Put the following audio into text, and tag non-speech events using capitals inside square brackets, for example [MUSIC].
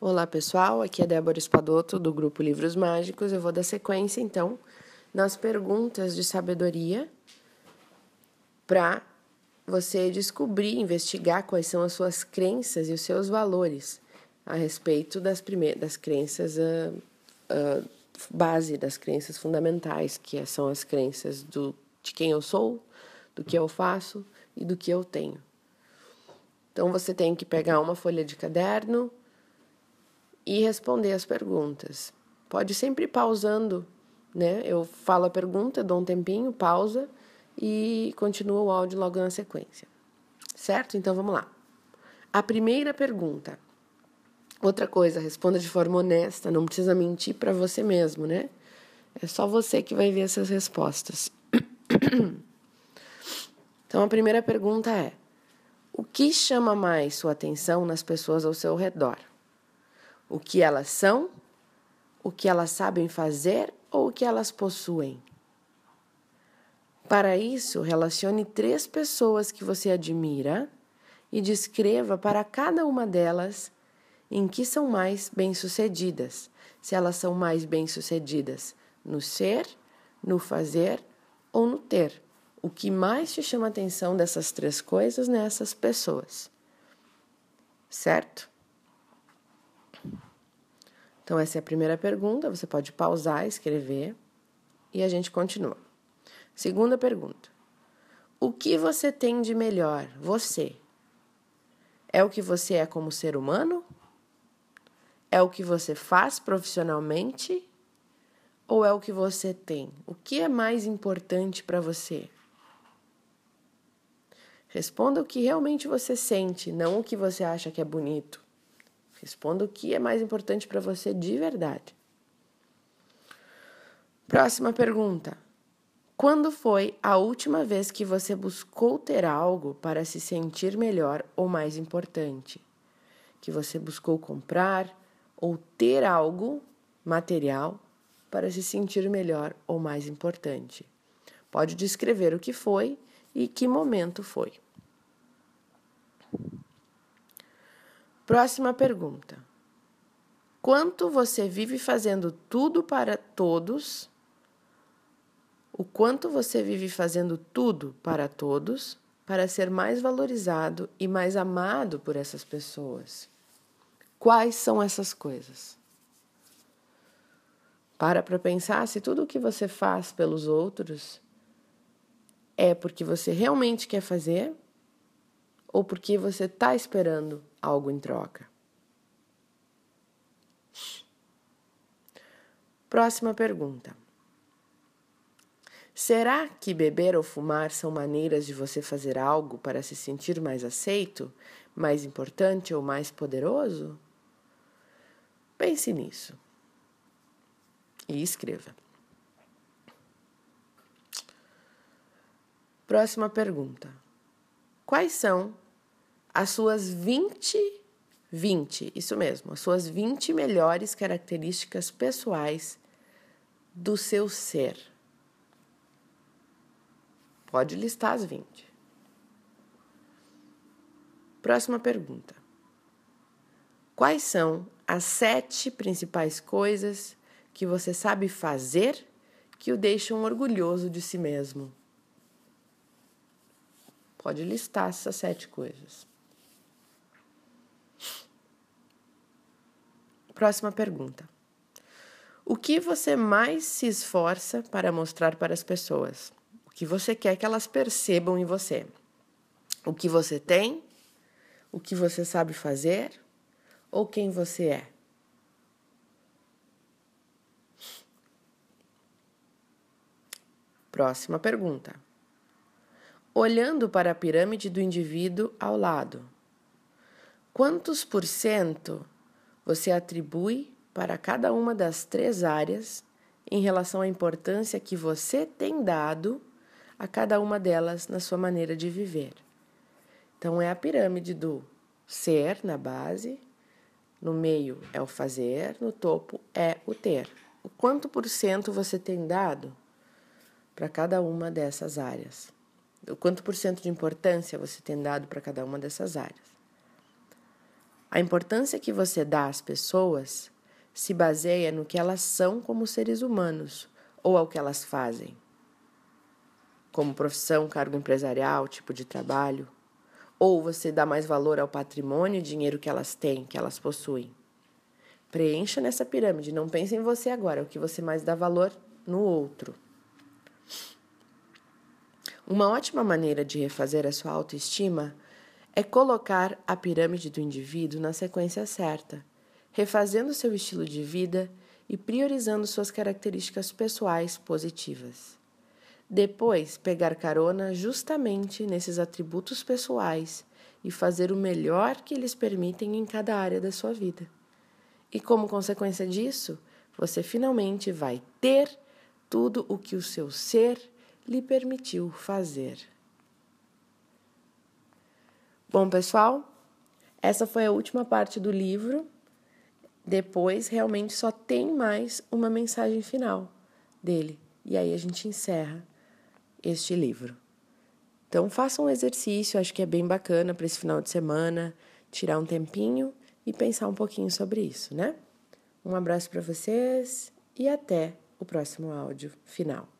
Olá pessoal, aqui é Débora Espadoto do grupo Livros Mágicos. Eu vou dar sequência então nas perguntas de sabedoria para você descobrir, investigar quais são as suas crenças e os seus valores a respeito das primeiras das crenças uh, uh, base das crenças fundamentais, que são as crenças do de quem eu sou, do que eu faço e do que eu tenho. Então você tem que pegar uma folha de caderno e responder as perguntas. Pode sempre ir pausando, né? Eu falo a pergunta, dou um tempinho, pausa e continua o áudio logo na sequência. Certo? Então vamos lá. A primeira pergunta. Outra coisa, responda de forma honesta, não precisa mentir para você mesmo, né? É só você que vai ver essas respostas. [COUGHS] Então a primeira pergunta é: o que chama mais sua atenção nas pessoas ao seu redor? O que elas são, o que elas sabem fazer ou o que elas possuem. Para isso, relacione três pessoas que você admira e descreva para cada uma delas em que são mais bem-sucedidas, se elas são mais bem-sucedidas no ser, no fazer ou no ter. O que mais te chama a atenção dessas três coisas nessas pessoas. Certo? Então, essa é a primeira pergunta. Você pode pausar, escrever e a gente continua. Segunda pergunta: O que você tem de melhor, você? É o que você é como ser humano? É o que você faz profissionalmente? Ou é o que você tem? O que é mais importante para você? Responda o que realmente você sente, não o que você acha que é bonito. Responda o que é mais importante para você de verdade. Próxima pergunta. Quando foi a última vez que você buscou ter algo para se sentir melhor ou mais importante? Que você buscou comprar ou ter algo material para se sentir melhor ou mais importante? Pode descrever o que foi e que momento foi. Próxima pergunta. Quanto você vive fazendo tudo para todos? O quanto você vive fazendo tudo para todos para ser mais valorizado e mais amado por essas pessoas? Quais são essas coisas? Para para pensar se tudo o que você faz pelos outros é porque você realmente quer fazer ou porque você está esperando algo em troca. Próxima pergunta. Será que beber ou fumar são maneiras de você fazer algo para se sentir mais aceito, mais importante ou mais poderoso? Pense nisso e escreva. Próxima pergunta. Quais são as suas 20, 20, isso mesmo, as suas 20 melhores características pessoais do seu ser. Pode listar as 20. Próxima pergunta. Quais são as sete principais coisas que você sabe fazer que o deixam orgulhoso de si mesmo? Pode listar essas sete coisas. Próxima pergunta. O que você mais se esforça para mostrar para as pessoas? O que você quer que elas percebam em você? O que você tem? O que você sabe fazer? Ou quem você é? Próxima pergunta. Olhando para a pirâmide do indivíduo ao lado, quantos por cento você atribui para cada uma das três áreas em relação à importância que você tem dado a cada uma delas na sua maneira de viver. Então, é a pirâmide do ser na base, no meio é o fazer, no topo é o ter. O quanto por cento você tem dado para cada uma dessas áreas? O quanto por cento de importância você tem dado para cada uma dessas áreas? A importância que você dá às pessoas se baseia no que elas são como seres humanos ou ao que elas fazem, como profissão, cargo empresarial, tipo de trabalho, ou você dá mais valor ao patrimônio e dinheiro que elas têm, que elas possuem. Preencha nessa pirâmide, não pense em você agora, o que você mais dá valor no outro. Uma ótima maneira de refazer a sua autoestima é colocar a pirâmide do indivíduo na sequência certa, refazendo seu estilo de vida e priorizando suas características pessoais positivas. Depois, pegar carona justamente nesses atributos pessoais e fazer o melhor que eles permitem em cada área da sua vida. E como consequência disso, você finalmente vai ter tudo o que o seu ser lhe permitiu fazer. Bom, pessoal, essa foi a última parte do livro. Depois, realmente só tem mais uma mensagem final dele. E aí a gente encerra este livro. Então, faça um exercício, acho que é bem bacana para esse final de semana, tirar um tempinho e pensar um pouquinho sobre isso, né? Um abraço para vocês e até o próximo áudio final.